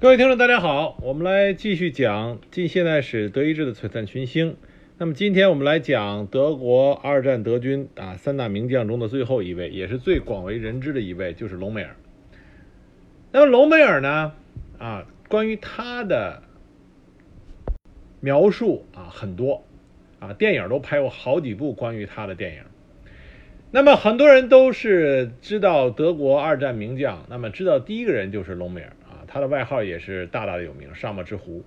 各位听众，大家好，我们来继续讲近现代史德意志的璀璨群星。那么今天我们来讲德国二战德军啊三大名将中的最后一位，也是最广为人知的一位，就是隆美尔。那么隆美尔呢啊，关于他的描述啊很多啊，电影都拍过好几部关于他的电影。那么很多人都是知道德国二战名将，那么知道第一个人就是隆美尔。他的外号也是大大的有名，沙漠之狐。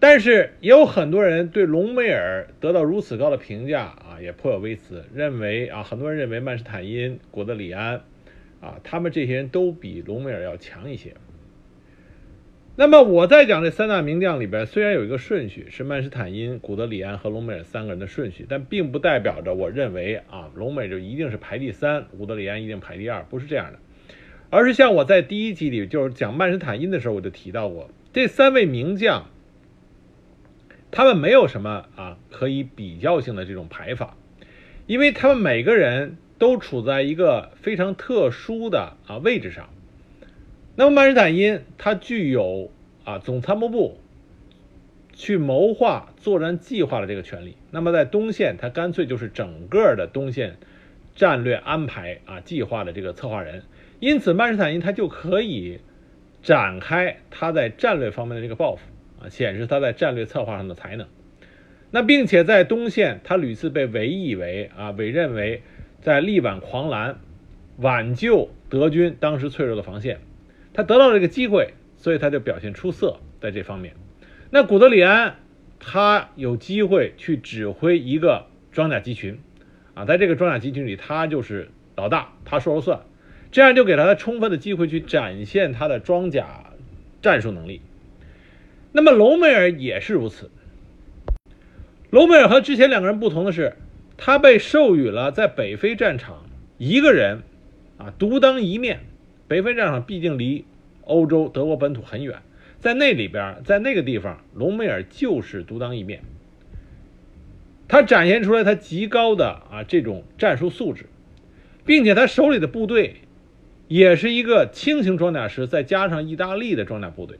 但是也有很多人对隆美尔得到如此高的评价啊，也颇有微词，认为啊，很多人认为曼施坦因、古德里安啊，他们这些人都比隆美尔要强一些。那么我在讲这三大名将里边，虽然有一个顺序是曼施坦因、古德里安和隆美尔三个人的顺序，但并不代表着我认为啊，隆美就一定是排第三，古德里安一定排第二，不是这样的。而是像我在第一集里就是讲曼施坦因的时候，我就提到过这三位名将，他们没有什么啊可以比较性的这种排法，因为他们每个人都处在一个非常特殊的啊位置上。那么曼施坦因他具有啊总参谋部去谋划作战计划的这个权利，那么在东线他干脆就是整个的东线战略安排啊计划的这个策划人。因此，曼施坦因他就可以展开他在战略方面的这个抱负啊，显示他在战略策划上的才能。那并且在东线，他屡次被委以为啊，委任为在力挽狂澜，挽救德军当时脆弱的防线。他得到了这个机会，所以他就表现出色在这方面。那古德里安他有机会去指挥一个装甲集群啊，在这个装甲集群里，他就是老大，他说了算。这样就给了他充分的机会去展现他的装甲战术能力。那么隆美尔也是如此。隆美尔和之前两个人不同的是，他被授予了在北非战场一个人啊独当一面。北非战场毕竟离欧洲德国本土很远，在那里边，在那个地方，隆美尔就是独当一面。他展现出来他极高的啊这种战术素质，并且他手里的部队。也是一个轻型装甲师，再加上意大利的装甲部队。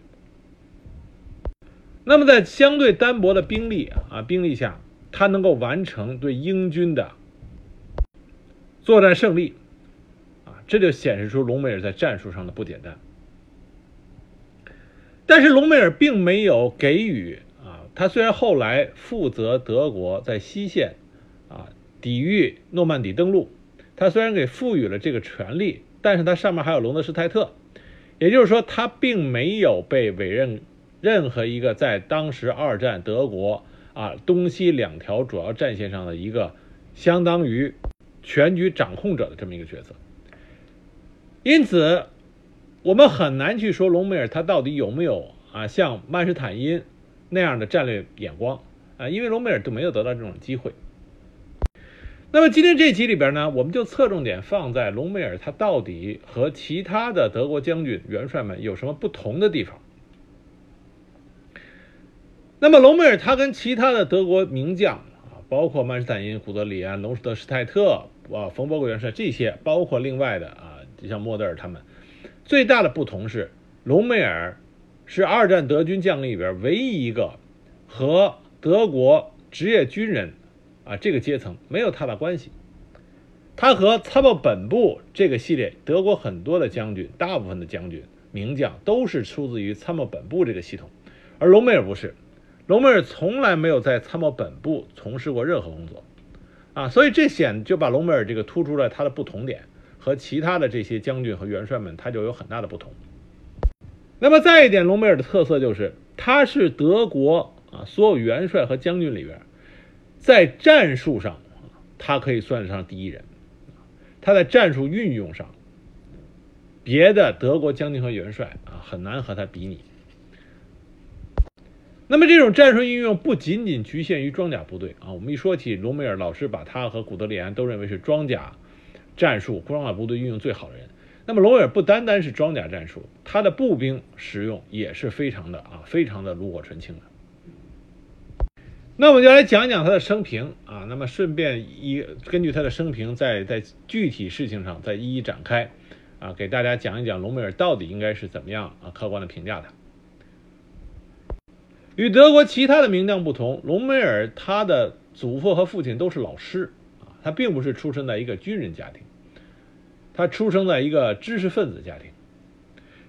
那么，在相对单薄的兵力啊兵力下，他能够完成对英军的作战胜利，啊，这就显示出隆美尔在战术上的不简单。但是，隆美尔并没有给予啊，他虽然后来负责德国在西线啊抵御诺曼底登陆，他虽然给赋予了这个权利。但是它上面还有隆德施泰特，也就是说，他并没有被委任任何一个在当时二战德国啊东西两条主要战线上的一个相当于全局掌控者的这么一个角色。因此，我们很难去说隆美尔他到底有没有啊像曼施坦因那样的战略眼光啊，因为隆美尔都没有得到这种机会。那么今天这集里边呢，我们就侧重点放在隆美尔他到底和其他的德国将军元帅们有什么不同的地方。那么隆美尔他跟其他的德国名将啊，包括曼施坦因、古德里安、隆施德施泰特啊、冯伯格元帅这些，包括另外的啊，像莫德尔他们，最大的不同是，隆美尔是二战德军将领里边唯一一个和德国职业军人。啊，这个阶层没有太大关系。他和参谋本部这个系列，德国很多的将军，大部分的将军名将都是出自于参谋本部这个系统，而隆美尔不是，隆美尔从来没有在参谋本部从事过任何工作，啊，所以这显就把隆美尔这个突出了他的不同点，和其他的这些将军和元帅们他就有很大的不同。那么再一点，隆美尔的特色就是他是德国啊所有元帅和将军里边。在战术上，他可以算得上第一人。他在战术运用上，别的德国将军和元帅啊很难和他比拟。那么这种战术运用不仅仅局限于装甲部队啊。我们一说起隆美尔，老师把他和古德里安都认为是装甲战术、装甲部队运用最好的人。那么隆美尔不单单是装甲战术，他的步兵使用也是非常的啊，非常的炉火纯青的。那我们就来讲讲他的生平啊，那么顺便一根据他的生平，在在具体事情上再一一展开，啊，给大家讲一讲隆美尔到底应该是怎么样啊客观的评价他。与德国其他的名将不同，隆美尔他的祖父和父亲都是老师啊，他并不是出生在一个军人家庭，他出生在一个知识分子家庭。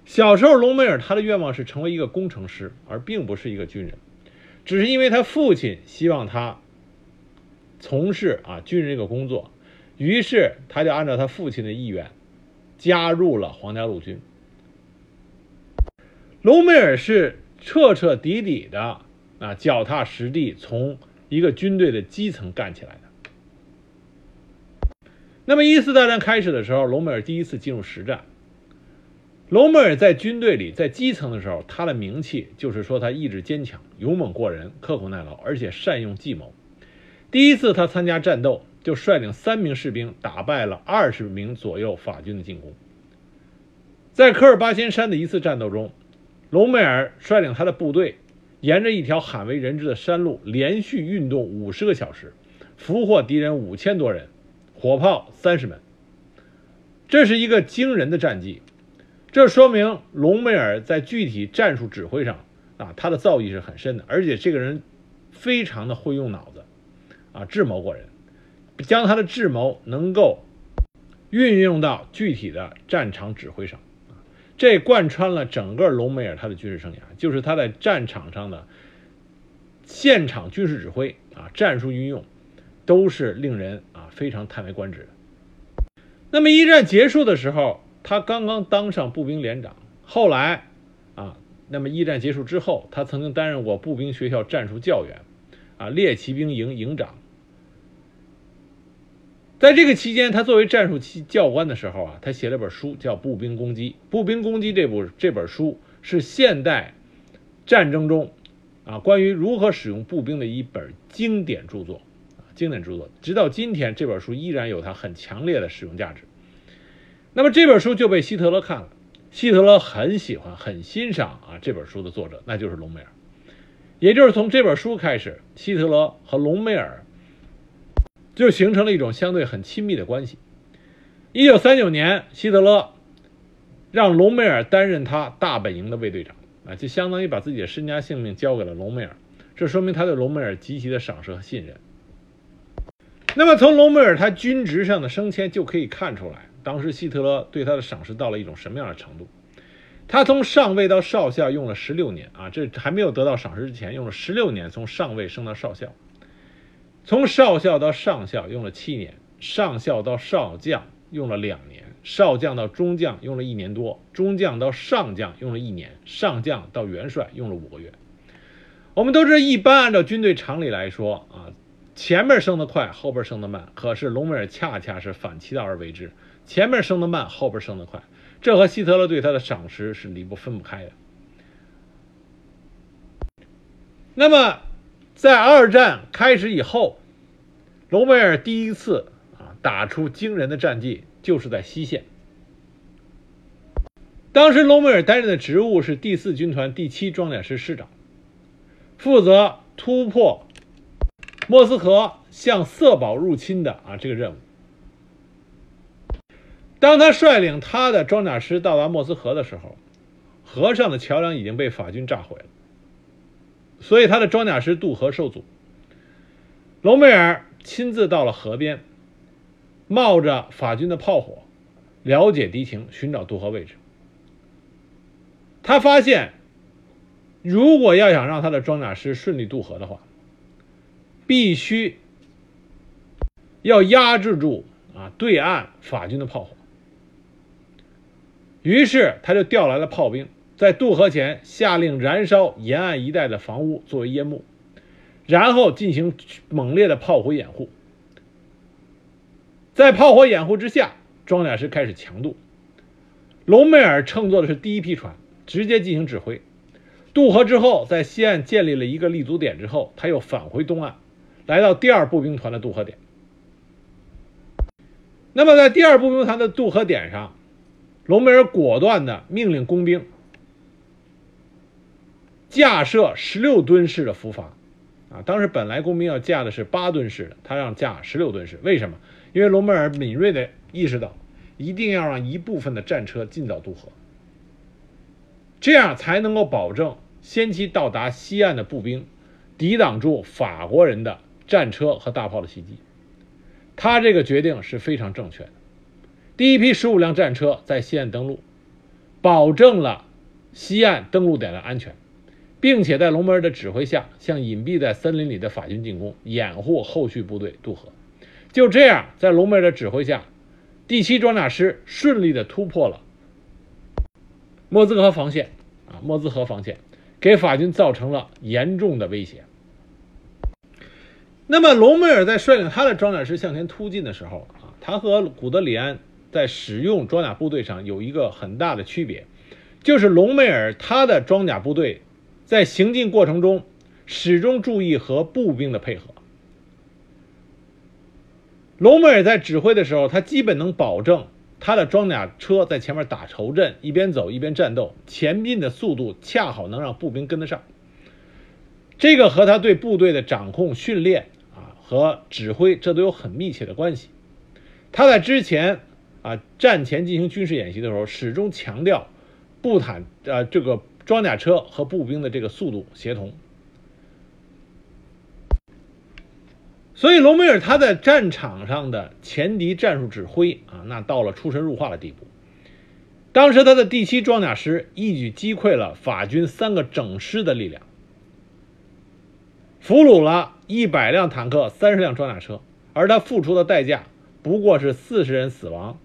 小时候，隆美尔他的愿望是成为一个工程师，而并不是一个军人，只是因为他父亲希望他从事啊军人这个工作，于是他就按照他父亲的意愿加入了皇家陆军。隆美尔是。彻彻底底的啊，脚踏实地从一个军队的基层干起来的。那么一次大战开始的时候，隆美尔第一次进入实战。隆美尔在军队里，在基层的时候，他的名气就是说他意志坚强、勇猛过人、刻苦耐劳，而且善用计谋。第一次他参加战斗，就率领三名士兵打败了二十名左右法军的进攻。在科尔巴仙山的一次战斗中。隆美尔率领他的部队，沿着一条罕为人知的山路，连续运动五十个小时，俘获敌人五千多人，火炮三十门。这是一个惊人的战绩，这说明隆美尔在具体战术指挥上啊，他的造诣是很深的，而且这个人非常的会用脑子，啊，智谋过人，将他的智谋能够运用到具体的战场指挥上。这贯穿了整个隆美尔他的军事生涯，就是他在战场上的现场军事指挥啊，战术运用都是令人啊非常叹为观止的。那么一战结束的时候，他刚刚当上步兵连长，后来啊，那么一战结束之后，他曾经担任过步兵学校战术教员，啊，猎骑兵营营长。在这个期间，他作为战术教官的时候啊，他写了本书，叫《步兵攻击》。《步兵攻击》这部这本书是现代战争中啊关于如何使用步兵的一本经典著作，经典著作。直到今天，这本书依然有它很强烈的使用价值。那么这本书就被希特勒看了，希特勒很喜欢、很欣赏啊这本书的作者，那就是隆美尔。也就是从这本书开始，希特勒和隆美尔。就形成了一种相对很亲密的关系。一九三九年，希特勒让隆美尔担任他大本营的卫队长，啊，就相当于把自己的身家性命交给了隆美尔。这说明他对隆美尔极其的赏识和信任。那么，从隆美尔他军职上的升迁就可以看出来，当时希特勒对他的赏识到了一种什么样的程度。他从上尉到少校用了十六年，啊，这还没有得到赏识之前，用了十六年从上尉升到少校。从少校到上校用了七年，上校到少将用了两年，少将到中将用了一年多，中将到上将用了一年，上将到元帅用了五个月。我们都知道，一般按照军队常理来说啊，前面升得快，后边升得慢。可是隆美尔恰恰是反其道而为之，前面升得慢，后边升得快。这和希特勒对他的赏识是离不分不开的。那么。在二战开始以后，隆美尔第一次啊打出惊人的战绩，就是在西线。当时隆美尔担任的职务是第四军团第七装甲师师长，负责突破莫斯科向色保入侵的啊这个任务。当他率领他的装甲师到达莫斯科的时候，河上的桥梁已经被法军炸毁了。所以他的装甲师渡河受阻。隆美尔亲自到了河边，冒着法军的炮火，了解敌情，寻找渡河位置。他发现，如果要想让他的装甲师顺利渡河的话，必须要压制住啊对岸法军的炮火。于是他就调来了炮兵。在渡河前，下令燃烧沿岸一带的房屋作为烟幕，然后进行猛烈的炮火掩护。在炮火掩护之下，装甲师开始强渡。隆美尔乘坐的是第一批船，直接进行指挥。渡河之后，在西岸建立了一个立足点之后，他又返回东岸，来到第二步兵团的渡河点。那么，在第二步兵团的渡河点上，隆美尔果断地命令工兵。架设十六吨式的浮筏，啊，当时本来工兵要架的是八吨式的，他让架十六吨式，为什么？因为隆美尔敏锐地意识到，一定要让一部分的战车尽早渡河，这样才能够保证先期到达西岸的步兵抵挡住法国人的战车和大炮的袭击。他这个决定是非常正确的。第一批十五辆战车在西岸登陆，保证了西岸登陆点的安全，并且在隆美尔的指挥下，向隐蔽在森林里的法军进攻，掩护后续部队渡河。就这样，在隆美尔的指挥下，第七装甲师顺利地突破了莫兹河防线啊，莫兹河防线给法军造成了严重的威胁。那么，隆美尔在率领他的装甲师向前突进的时候啊，他和古德里安。在使用装甲部队上有一个很大的区别，就是隆美尔他的装甲部队在行进过程中始终注意和步兵的配合。隆美尔在指挥的时候，他基本能保证他的装甲车在前面打头阵，一边走一边战斗，前进的速度恰好能让步兵跟得上。这个和他对部队的掌控、训练啊和指挥，这都有很密切的关系。他在之前。啊，战前进行军事演习的时候，始终强调步坦呃这个装甲车和步兵的这个速度协同。所以隆美尔他在战场上的前敌战术指挥啊，那到了出神入化的地步。当时他的第七装甲师一举击溃了法军三个整师的力量，俘虏了一百辆坦克、三十辆装甲车，而他付出的代价不过是四十人死亡。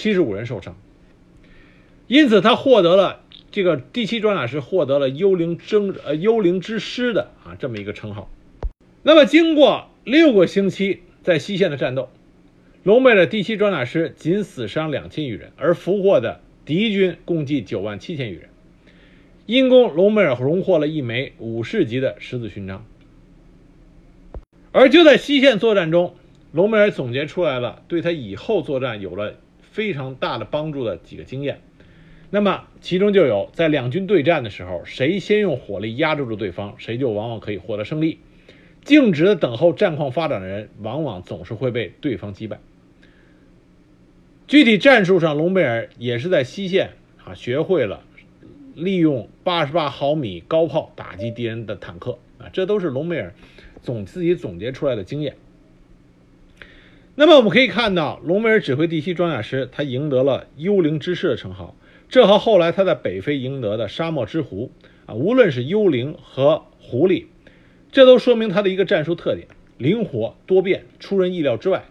七十五人受伤，因此他获得了这个第七装甲师获得了“幽灵征呃幽灵之师”的啊这么一个称号。那么经过六个星期在西线的战斗，隆美尔第七装甲师仅死伤两千余人，而俘获的敌军共计九万七千余人。因功，隆美尔荣获了一枚武士级的十字勋章。而就在西线作战中，隆美尔总结出来了，对他以后作战有了。非常大的帮助的几个经验，那么其中就有在两军对战的时候，谁先用火力压制住对方，谁就往往可以获得胜利。静止的等候战况发展的人，往往总是会被对方击败。具体战术上，隆美尔也是在西线啊学会了利用八十八毫米高炮打击敌人的坦克啊，这都是隆美尔总自己总结出来的经验。那么我们可以看到，隆美尔指挥第七装甲师，他赢得了“幽灵之士”的称号。这和后来他在北非赢得的“沙漠之狐”啊，无论是幽灵和狐狸，这都说明他的一个战术特点：灵活多变，出人意料之外，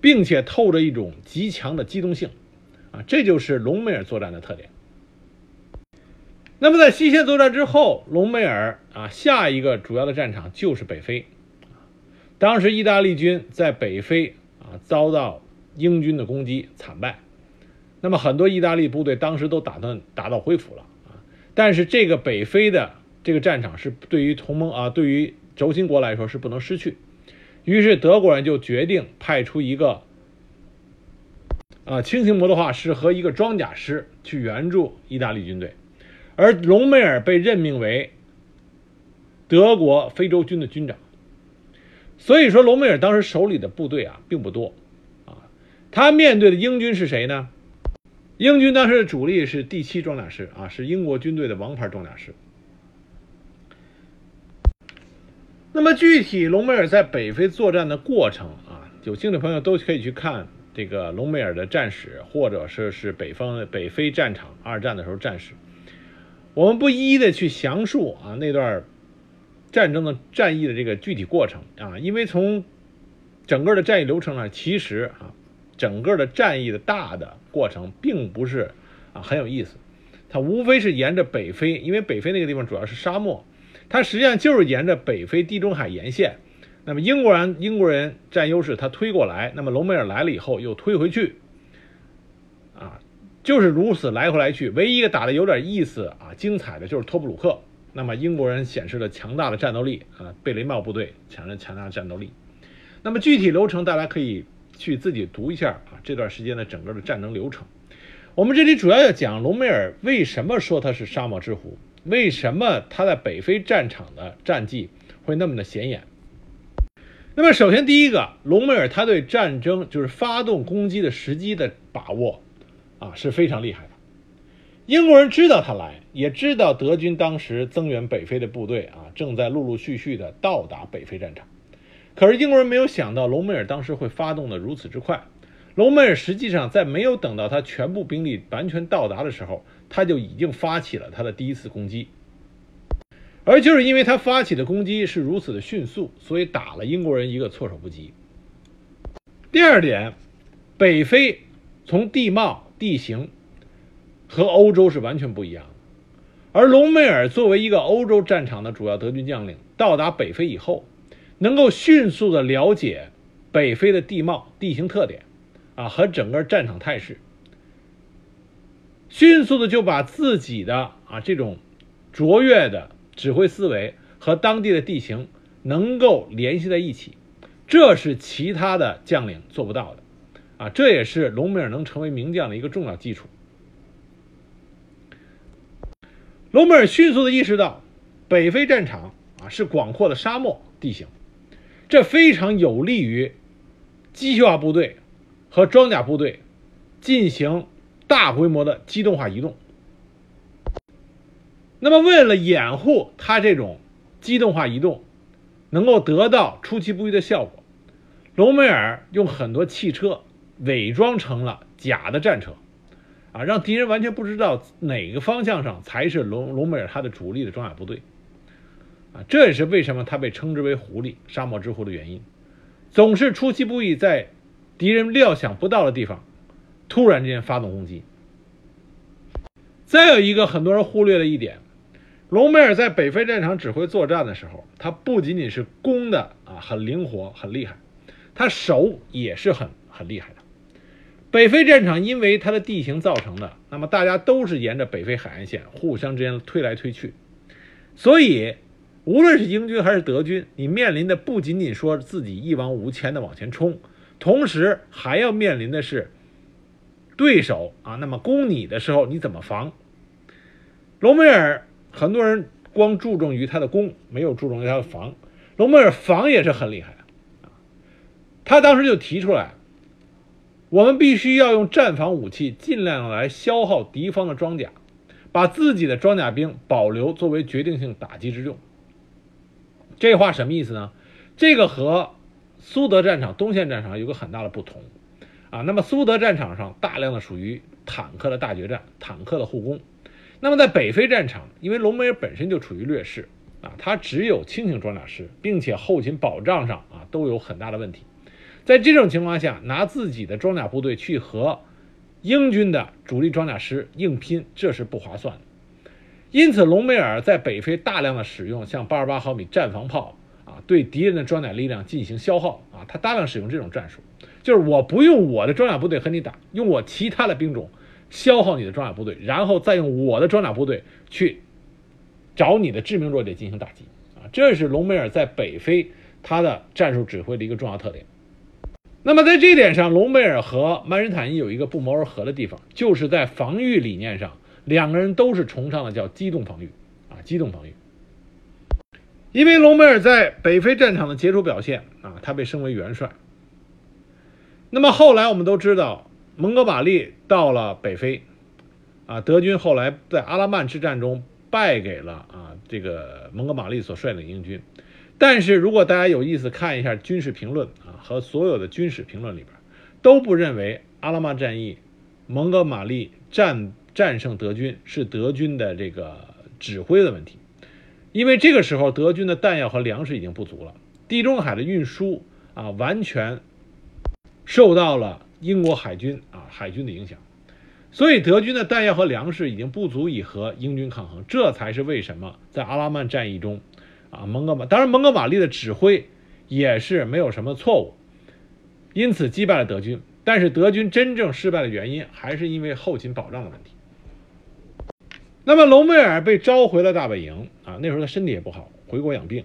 并且透着一种极强的机动性啊，这就是隆美尔作战的特点。那么在西线作战之后，隆美尔啊，下一个主要的战场就是北非。当时意大利军在北非啊遭到英军的攻击惨败，那么很多意大利部队当时都打算打道回府了啊。但是这个北非的这个战场是对于同盟啊对于轴心国来说是不能失去，于是德国人就决定派出一个啊轻型摩托化师和一个装甲师去援助意大利军队，而隆美尔被任命为德国非洲军的军长。所以说，隆美尔当时手里的部队啊并不多，啊，他面对的英军是谁呢？英军当时的主力是第七装甲师啊，是英国军队的王牌装甲师。那么具体隆美尔在北非作战的过程啊，有兴趣的朋友都可以去看这个隆美尔的战史，或者是是北方北非战场二战的时候战史。我们不一一的去详述啊那段。战争的战役的这个具体过程啊，因为从整个的战役流程上，其实啊，整个的战役的大的过程并不是啊很有意思。它无非是沿着北非，因为北非那个地方主要是沙漠，它实际上就是沿着北非地中海沿线。那么英国人英国人占优势，他推过来，那么隆美尔来了以后又推回去，啊，就是如此来回来去。唯一一个打的有点意思啊精彩的就是托布鲁克。那么英国人显示了强大的战斗力啊，贝雷帽部队强了强大的战斗力。那么具体流程大家可以去自己读一下啊，这段时间的整个的战争流程。我们这里主要要讲隆美尔为什么说他是沙漠之狐，为什么他在北非战场的战绩会那么的显眼。那么，首先第一个，隆美尔他对战争就是发动攻击的时机的把握啊是非常厉害的。英国人知道他来，也知道德军当时增援北非的部队啊正在陆陆续续的到达北非战场。可是英国人没有想到隆美尔当时会发动的如此之快。隆美尔实际上在没有等到他全部兵力完全到达的时候，他就已经发起了他的第一次攻击。而就是因为他发起的攻击是如此的迅速，所以打了英国人一个措手不及。第二点，北非从地貌、地形和欧洲是完全不一样的。而隆美尔作为一个欧洲战场的主要德军将领，到达北非以后，能够迅速的了解北非的地貌、地形特点，啊和整个战场态势，迅速的就把自己的啊这种卓越的。指挥思维和当地的地形能够联系在一起，这是其他的将领做不到的，啊，这也是隆美尔能成为名将的一个重要基础。隆美尔迅速的意识到，北非战场啊是广阔的沙漠地形，这非常有利于机械化部队和装甲部队进行大规模的机动化移动。那么，为了掩护他这种机动化移动能够得到出其不意的效果，隆美尔用很多汽车伪装成了假的战车，啊，让敌人完全不知道哪个方向上才是隆隆美尔他的主力的装甲部队，啊，这也是为什么他被称之为“狐狸”沙漠之狐的原因，总是出其不意在敌人料想不到的地方突然之间发动攻击。再有一个很多人忽略的一点。隆美尔在北非战场指挥作战的时候，他不仅仅是攻的啊很灵活很厉害，他守也是很很厉害的。北非战场因为它的地形造成的，那么大家都是沿着北非海岸线互相之间推来推去，所以无论是英军还是德军，你面临的不仅仅说自己一往无前的往前冲，同时还要面临的是对手啊，那么攻你的时候你怎么防？隆美尔。很多人光注重于他的攻，没有注重于他的防。隆美尔防也是很厉害的，他当时就提出来，我们必须要用战防武器，尽量来消耗敌方的装甲，把自己的装甲兵保留作为决定性打击之用。这话什么意思呢？这个和苏德战场东线战场有个很大的不同，啊，那么苏德战场上大量的属于坦克的大决战，坦克的护攻。那么在北非战场，因为隆美尔本身就处于劣势啊，他只有轻型装甲师，并且后勤保障上啊都有很大的问题。在这种情况下，拿自己的装甲部队去和英军的主力装甲师硬拼，这是不划算的。因此，隆美尔在北非大量的使用像八十八毫米战防炮啊，对敌人的装甲力量进行消耗啊，他大量使用这种战术，就是我不用我的装甲部队和你打，用我其他的兵种。消耗你的装甲部队，然后再用我的装甲部队去找你的致命弱点进行打击啊！这是隆美尔在北非他的战术指挥的一个重要特点。那么在这一点上，隆美尔和曼施坦因有一个不谋而合的地方，就是在防御理念上，两个人都是崇尚的叫机动防御啊，机动防御。因为隆美尔在北非战场的杰出表现啊，他被升为元帅。那么后来我们都知道。蒙哥马利到了北非，啊，德军后来在阿拉曼之战中败给了啊这个蒙哥马利所率领英军。但是如果大家有意思看一下军事评论和所有的军事评论里边，都不认为阿拉曼战役蒙哥马利战战胜德军是德军的这个指挥的问题，因为这个时候德军的弹药和粮食已经不足了，地中海的运输啊完全受到了。英国海军啊，海军的影响，所以德军的弹药和粮食已经不足以和英军抗衡，这才是为什么在阿拉曼战役中，啊，蒙哥马当然蒙哥马利的指挥也是没有什么错误，因此击败了德军。但是德军真正失败的原因还是因为后勤保障的问题。那么隆美尔被召回了大本营啊，那时候他身体也不好，回国养病。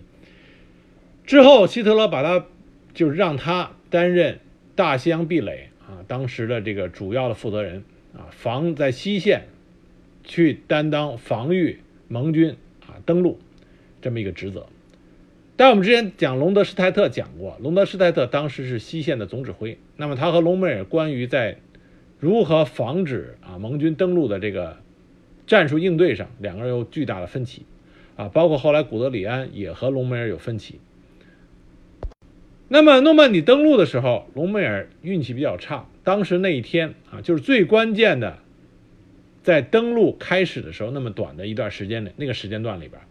之后希特勒把他就是让他担任大西洋壁垒。啊，当时的这个主要的负责人啊，防在西线去担当防御盟军啊登陆这么一个职责。但我们之前讲隆德施泰特讲过，隆德施泰特当时是西线的总指挥，那么他和隆美尔关于在如何防止啊盟军登陆的这个战术应对上，两个人有巨大的分歧啊，包括后来古德里安也和隆美尔有分歧。那么诺曼底登陆的时候，隆美尔运气比较差，当时那一天啊，就是最关键的，在登陆开始的时候那么短的一段时间内，那个时间段里边。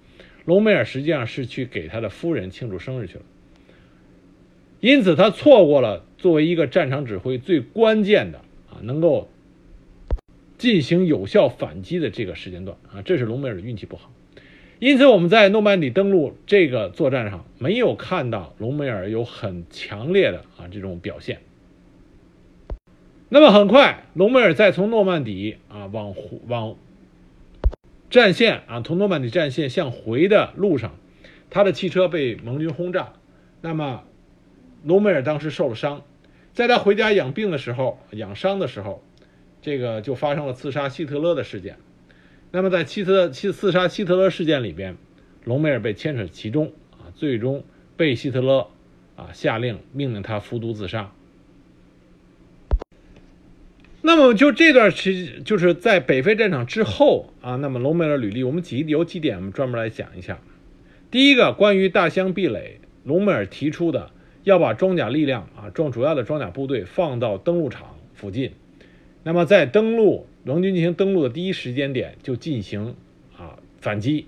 隆美尔实际上是去给他的夫人庆祝生日去了，因此他错过了作为一个战场指挥最关键的啊，能够进行有效反击的这个时间段啊，这是隆美尔运气不好。因此我们在诺曼底登陆这个作战上没有看到隆美尔有很强烈的啊这种表现。那么很快，隆美尔再从诺曼底啊往往。战线啊，从诺曼底战线向回的路上，他的汽车被盟军轰炸。那么，隆美尔当时受了伤，在他回家养病的时候、养伤的时候，这个就发生了刺杀希特勒的事件。那么，在希特刺刺杀希特勒事件里边，隆美尔被牵扯其中啊，最终被希特勒啊下令命令他服毒自杀。那么就这段时，就是在北非战场之后啊，那么隆美尔履历，我们几有几点我们专门来讲一下。第一个，关于大乡壁垒，隆美尔提出的要把装甲力量啊，装主要的装甲部队放到登陆场附近，那么在登陆盟军进行登陆的第一时间点就进行啊反击，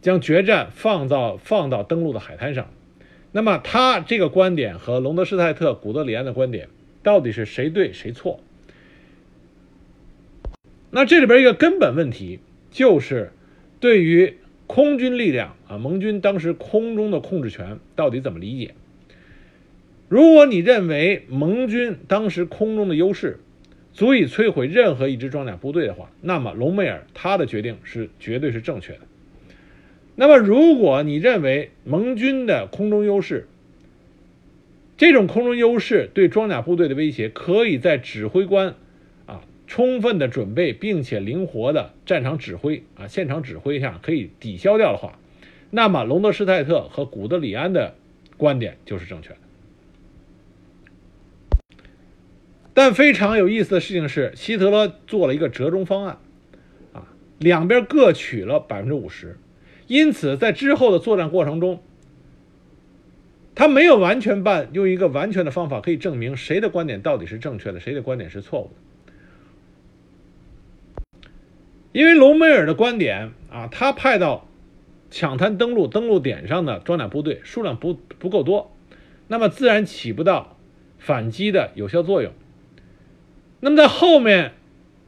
将决战放到放到登陆的海滩上。那么他这个观点和隆德施泰特、古德里安的观点到底是谁对谁错？那这里边一个根本问题就是，对于空军力量啊，盟军当时空中的控制权到底怎么理解？如果你认为盟军当时空中的优势足以摧毁任何一支装甲部队的话，那么隆美尔他的决定是绝对是正确的。那么如果你认为盟军的空中优势，这种空中优势对装甲部队的威胁，可以在指挥官。充分的准备并且灵活的战场指挥啊，现场指挥下可以抵消掉的话，那么隆德施泰特和古德里安的观点就是正确的。但非常有意思的事情是，希特勒做了一个折中方案，啊，两边各取了百分之五十，因此在之后的作战过程中，他没有完全办用一个完全的方法可以证明谁的观点到底是正确的，谁的观点是错误的。因为隆美尔的观点啊，他派到抢滩登陆登陆点上的装甲部队数量不不够多，那么自然起不到反击的有效作用。那么在后面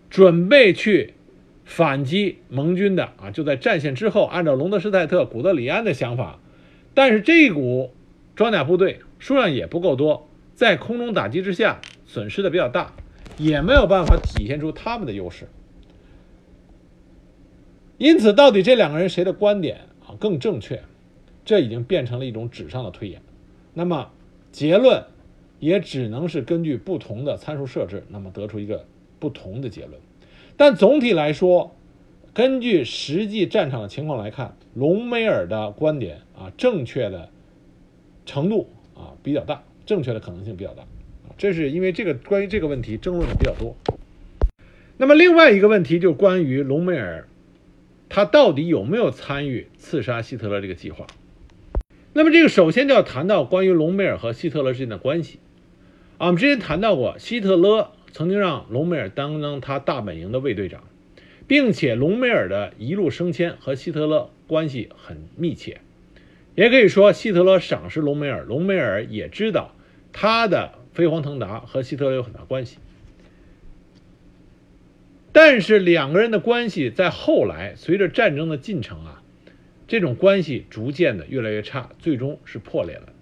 准备去反击盟军的啊，就在战线之后，按照隆德施泰特、古德里安的想法，但是这股装甲部队数量也不够多，在空中打击之下损失的比较大，也没有办法体现出他们的优势。因此，到底这两个人谁的观点啊更正确？这已经变成了一种纸上的推演。那么结论也只能是根据不同的参数设置，那么得出一个不同的结论。但总体来说，根据实际战场的情况来看，隆美尔的观点啊正确的程度啊比较大，正确的可能性比较大。这是因为这个关于这个问题争论的比较多。那么另外一个问题就关于隆美尔。他到底有没有参与刺杀希特勒这个计划？那么这个首先就要谈到关于隆美尔和希特勒之间的关系。啊，我们之前谈到过，希特勒曾经让隆美尔担当他大本营的卫队长，并且隆美尔的一路升迁和希特勒关系很密切，也可以说希特勒赏识隆美尔，隆美尔也知道他的飞黄腾达和希特勒有很大关系。但是两个人的关系在后来随着战争的进程啊，这种关系逐渐的越来越差，最终是破裂了。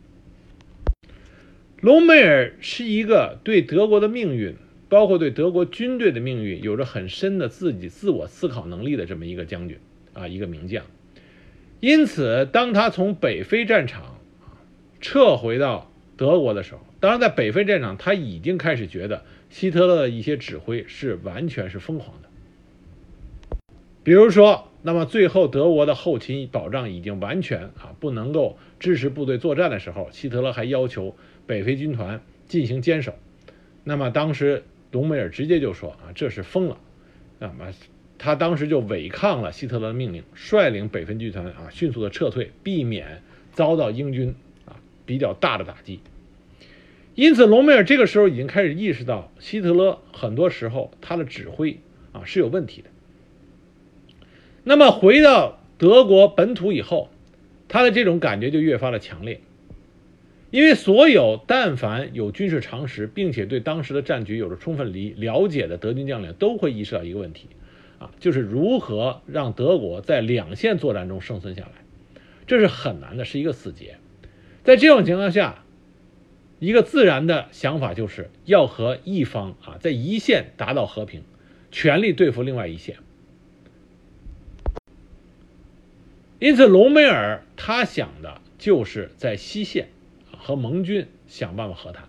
隆美尔是一个对德国的命运，包括对德国军队的命运有着很深的自己自我思考能力的这么一个将军啊，一个名将。因此，当他从北非战场撤回到德国的时候，当然在北非战场他已经开始觉得。希特勒的一些指挥是完全是疯狂的，比如说，那么最后德国的后勤保障已经完全啊不能够支持部队作战的时候，希特勒还要求北非军团进行坚守。那么当时隆美尔直接就说啊这是疯了，那么他当时就违抗了希特勒的命令，率领北非军团啊迅速的撤退，避免遭到英军啊比较大的打击。因此，隆美尔这个时候已经开始意识到希特勒很多时候他的指挥啊是有问题的。那么回到德国本土以后，他的这种感觉就越发的强烈，因为所有但凡有军事常识，并且对当时的战局有着充分理了解的德军将领，都会意识到一个问题，啊，就是如何让德国在两线作战中生存下来，这是很难的，是一个死结。在这种情况下，一个自然的想法就是要和一方啊在一线达到和平，全力对付另外一线。因此，隆美尔他想的就是在西线和盟军想办法和谈。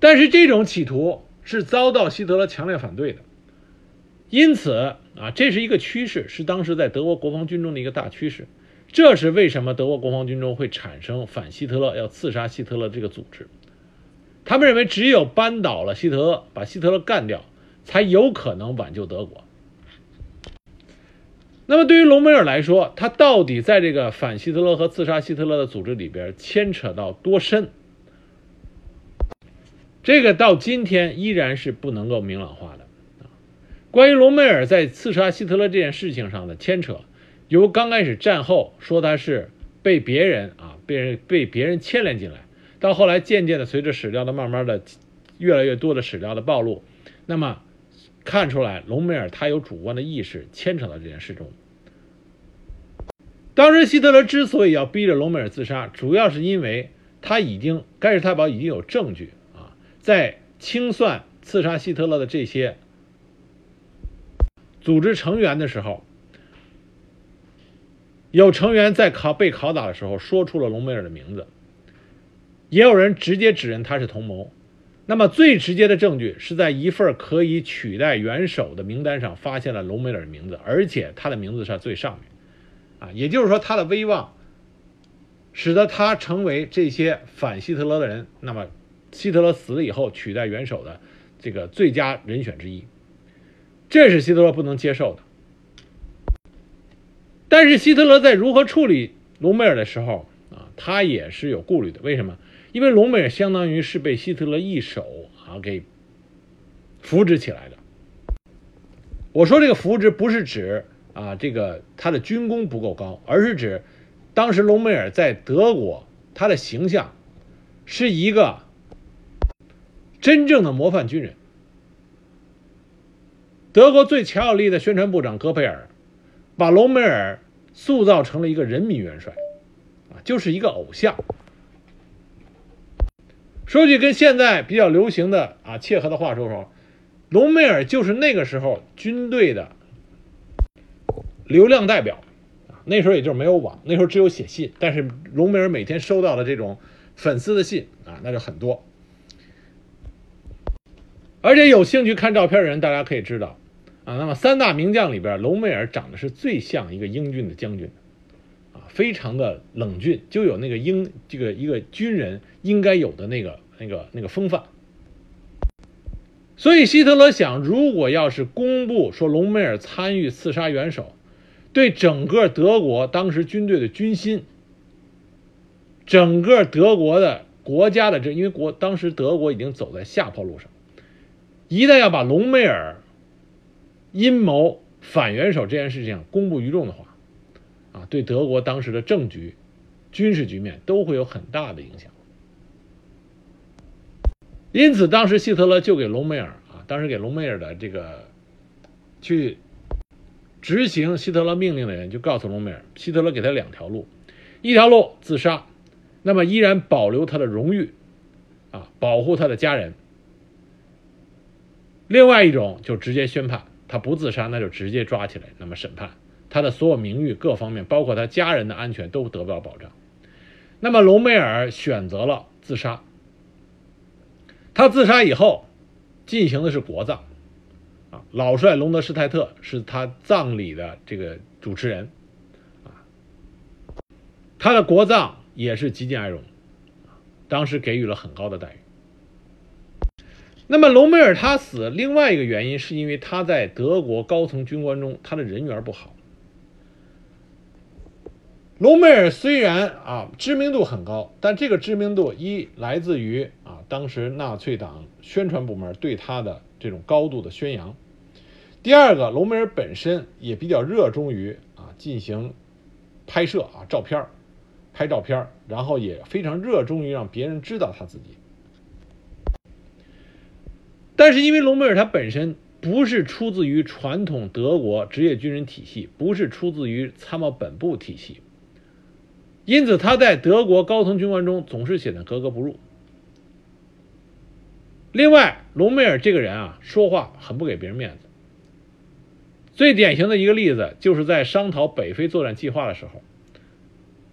但是这种企图是遭到希特勒强烈反对的。因此啊，这是一个趋势，是当时在德国国防军中的一个大趋势。这是为什么德国国防军中会产生反希特勒、要刺杀希特勒这个组织？他们认为，只有扳倒了希特勒，把希特勒干掉，才有可能挽救德国。那么，对于隆美尔来说，他到底在这个反希特勒和刺杀希特勒的组织里边牵扯到多深？这个到今天依然是不能够明朗化的。关于隆美尔在刺杀希特勒这件事情上的牵扯，由刚开始战后说他是被别人啊被人被别人牵连进来，到后来渐渐的随着史料的慢慢的越来越多的史料的暴露，那么。看出来，隆美尔他有主观的意识牵扯到这件事中。当时希特勒之所以要逼着隆美尔自杀，主要是因为他已经盖世太保已经有证据啊，在清算刺杀希特勒的这些组织成员的时候，有成员在拷被拷打的时候说出了隆美尔的名字，也有人直接指认他是同谋。那么最直接的证据是在一份可以取代元首的名单上发现了隆美尔的名字，而且他的名字在最上面，啊，也就是说他的威望使得他成为这些反希特勒的人，那么希特勒死了以后取代元首的这个最佳人选之一，这是希特勒不能接受的。但是希特勒在如何处理隆美尔的时候啊，他也是有顾虑的，为什么？因为隆美尔相当于是被希特勒一手啊给扶植起来的。我说这个扶植不是指啊这个他的军功不够高，而是指当时隆美尔在德国他的形象是一个真正的模范军人。德国最强有力的宣传部长戈培尔把隆美尔塑造成了一个人民元帅，啊，就是一个偶像。说句跟现在比较流行的啊切合的话说说，隆美尔就是那个时候军队的流量代表啊。那时候也就是没有网，那时候只有写信，但是隆美尔每天收到的这种粉丝的信啊，那就很多。而且有兴趣看照片的人，大家可以知道啊，那么三大名将里边，隆美尔长得是最像一个英俊的将军啊。非常的冷峻，就有那个英这个一个军人应该有的那个那个那个风范。所以希特勒想，如果要是公布说隆美尔参与刺杀元首，对整个德国当时军队的军心，整个德国的国家的这，因为国当时德国已经走在下坡路上，一旦要把隆美尔阴谋反元首这件事情公布于众的话。啊，对德国当时的政局、军事局面都会有很大的影响。因此，当时希特勒就给隆美尔啊，当时给隆美尔的这个去执行希特勒命令的人就告诉隆美尔，希特勒给他两条路：一条路自杀，那么依然保留他的荣誉，啊，保护他的家人；另外一种就直接宣判，他不自杀，那就直接抓起来，那么审判。他的所有名誉各方面，包括他家人的安全都得不到保障。那么隆美尔选择了自杀。他自杀以后，进行的是国葬，啊，老帅隆德施泰特是他葬礼的这个主持人，啊，他的国葬也是极尽哀荣，当时给予了很高的待遇。那么隆美尔他死，另外一个原因是因为他在德国高层军官中他的人缘不好。隆美尔虽然啊知名度很高，但这个知名度一来自于啊当时纳粹党宣传部门对他的这种高度的宣扬。第二个，隆美尔本身也比较热衷于啊进行拍摄啊照片拍照片然后也非常热衷于让别人知道他自己。但是因为隆美尔他本身不是出自于传统德国职业军人体系，不是出自于参谋本部体系，因此他在德国高层军官中总是显得格格不入。另外，隆美尔这个人啊，说话很不给别人面子。最典型的一个例子，就是在商讨北非作战计划的时候，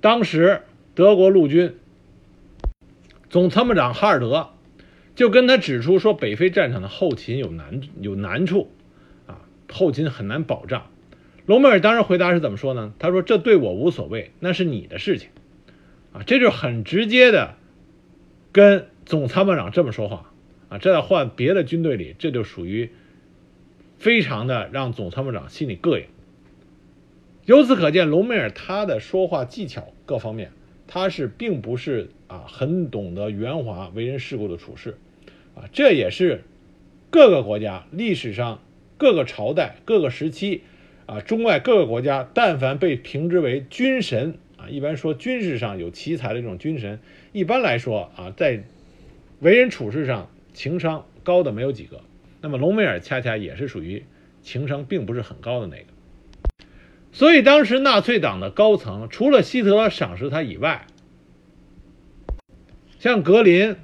当时德国陆军总参谋长哈尔德。就跟他指出说，北非战场的后勤有难有难处，啊，后勤很难保障。隆美尔当时回答是怎么说呢？他说：“这对我无所谓，那是你的事情。”啊，这就很直接的跟总参谋长这么说话。啊，这要换别的军队里，这就属于非常的让总参谋长心里膈应。由此可见，隆美尔他的说话技巧各方面。他是并不是啊很懂得圆滑、为人世故的处事，啊，这也是各个国家历史上各个朝代、各个时期啊中外各个国家，但凡被评之为军神啊，一般说军事上有奇才的这种军神，一般来说啊，在为人处事上情商高的没有几个。那么隆美尔恰恰也是属于情商并不是很高的那个。所以当时纳粹党的高层除了希特勒赏识他以外，像格林、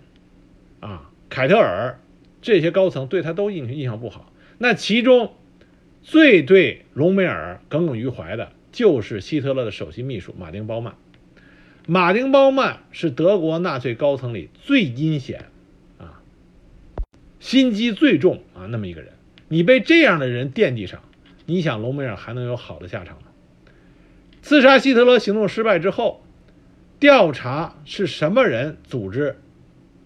啊凯特尔这些高层对他都印印象不好。那其中最对隆美尔耿耿于怀的就是希特勒的首席秘书马丁·鲍曼。马丁·鲍曼是德国纳粹高层里最阴险、啊心机最重啊那么一个人。你被这样的人惦记上。你想隆美尔还能有好的下场吗？刺杀希特勒行动失败之后，调查是什么人组织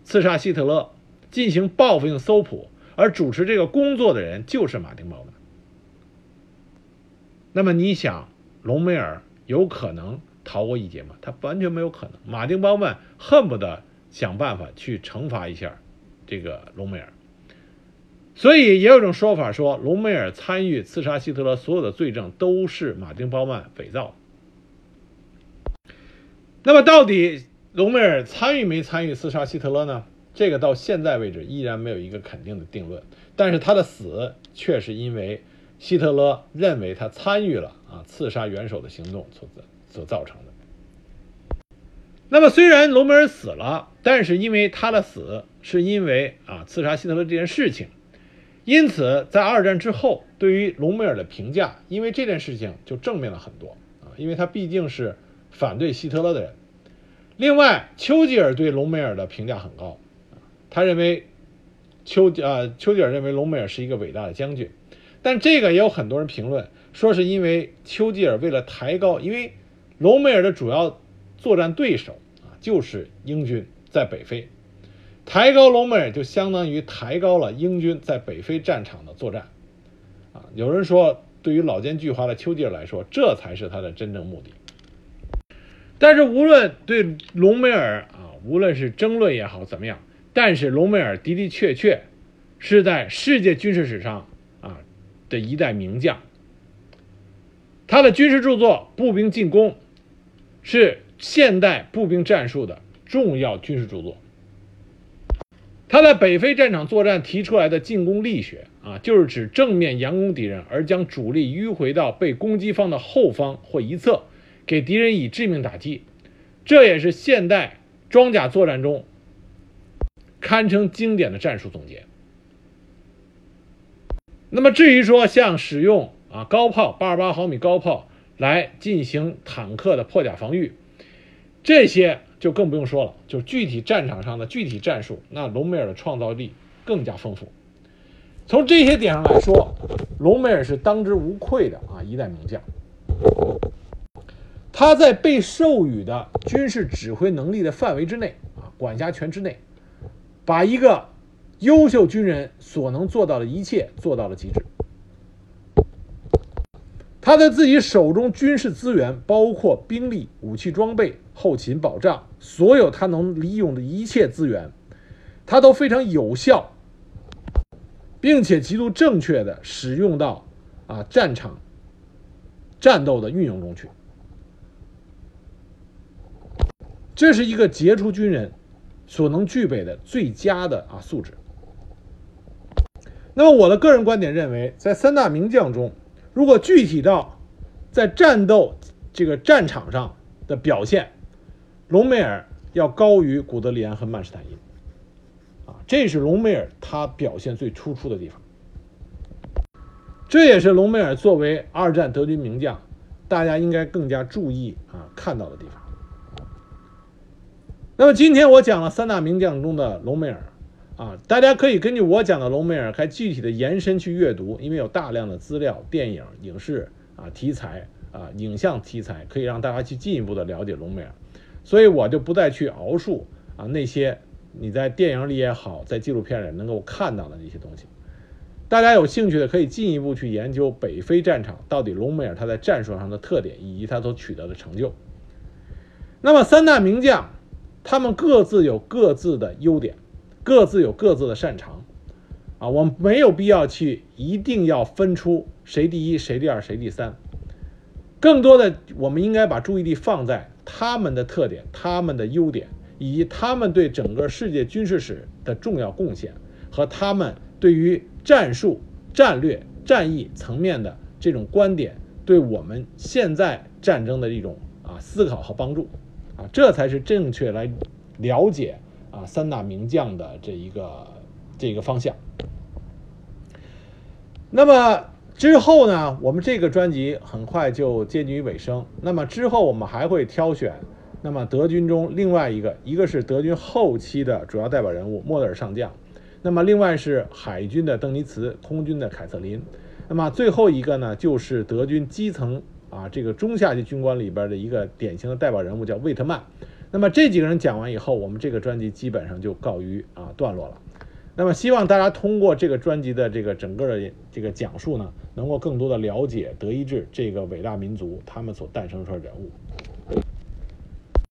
刺杀希特勒，进行报复性搜捕，而主持这个工作的人就是马丁·鲍曼。那么你想，隆美尔有可能逃过一劫吗？他完全没有可能。马丁·鲍曼恨不得想办法去惩罚一下这个隆美尔。所以也有一种说法说，隆美尔参与刺杀希特勒所有的罪证都是马丁·鲍曼伪造。那么，到底隆美尔参与没参与刺杀希特勒呢？这个到现在为止依然没有一个肯定的定论。但是他的死却是因为希特勒认为他参与了啊刺杀元首的行动所造所造成的。那么，虽然隆美尔死了，但是因为他的死是因为啊刺杀希特勒这件事情。因此，在二战之后，对于隆美尔的评价，因为这件事情就正面了很多啊，因为他毕竟是反对希特勒的人。另外，丘吉尔对隆美尔的评价很高，他认为丘啊丘吉尔认为隆美尔是一个伟大的将军，但这个也有很多人评论说是因为丘吉尔为了抬高，因为隆美尔的主要作战对手啊就是英军在北非。抬高隆美尔就相当于抬高了英军在北非战场的作战，啊，有人说，对于老奸巨猾的丘吉尔来说，这才是他的真正目的。但是无论对隆美尔啊，无论是争论也好怎么样，但是隆美尔的的确确是在世界军事史上啊的一代名将。他的军事著作《步兵进攻》是现代步兵战术的重要军事著作。他在北非战场作战提出来的进攻力学啊，就是指正面佯攻敌人，而将主力迂回到被攻击方的后方或一侧，给敌人以致命打击。这也是现代装甲作战中堪称经典的战术总结。那么至于说像使用啊高炮八十八毫米高炮来进行坦克的破甲防御，这些。就更不用说了，就具体战场上的具体战术，那隆美尔的创造力更加丰富。从这些点上来说，隆美尔是当之无愧的啊一代名将。他在被授予的军事指挥能力的范围之内啊，管辖权之内，把一个优秀军人所能做到的一切做到了极致。他在自己手中军事资源，包括兵力、武器装备、后勤保障，所有他能利用的一切资源，他都非常有效，并且极度正确的使用到啊战场战斗的运用中去。这是一个杰出军人所能具备的最佳的啊素质。那么我的个人观点认为，在三大名将中，如果具体到在战斗这个战场上的表现，隆美尔要高于古德里安和曼施坦因，啊，这是隆美尔他表现最突出的地方。这也是隆美尔作为二战德军名将，大家应该更加注意啊看到的地方。那么今天我讲了三大名将中的隆美尔，啊，大家可以根据我讲的隆美尔，还具体的延伸去阅读，因为有大量的资料、电影、影视啊题材啊影像题材，可以让大家去进一步的了解隆美尔，所以我就不再去熬述啊那些你在电影里也好，在纪录片里能够看到的那些东西。大家有兴趣的可以进一步去研究北非战场到底隆美尔他在战术上的特点以及他所取得的成就。那么三大名将。他们各自有各自的优点，各自有各自的擅长，啊，我们没有必要去一定要分出谁第一、谁第二、谁第三，更多的我们应该把注意力放在他们的特点、他们的优点，以及他们对整个世界军事史的重要贡献和他们对于战术、战略、战役层面的这种观点，对我们现在战争的一种啊思考和帮助。啊这才是正确来了解啊三大名将的这一个这个方向。那么之后呢，我们这个专辑很快就接近于尾声。那么之后我们还会挑选，那么德军中另外一个，一个是德军后期的主要代表人物莫德尔上将，那么另外是海军的邓尼茨，空军的凯瑟琳，那么最后一个呢，就是德军基层。啊，这个中下级军官里边的一个典型的代表人物叫魏特曼。那么这几个人讲完以后，我们这个专辑基本上就告于啊段落了。那么希望大家通过这个专辑的这个整个的这个讲述呢，能够更多的了解德意志这个伟大民族他们所诞生出来的人物。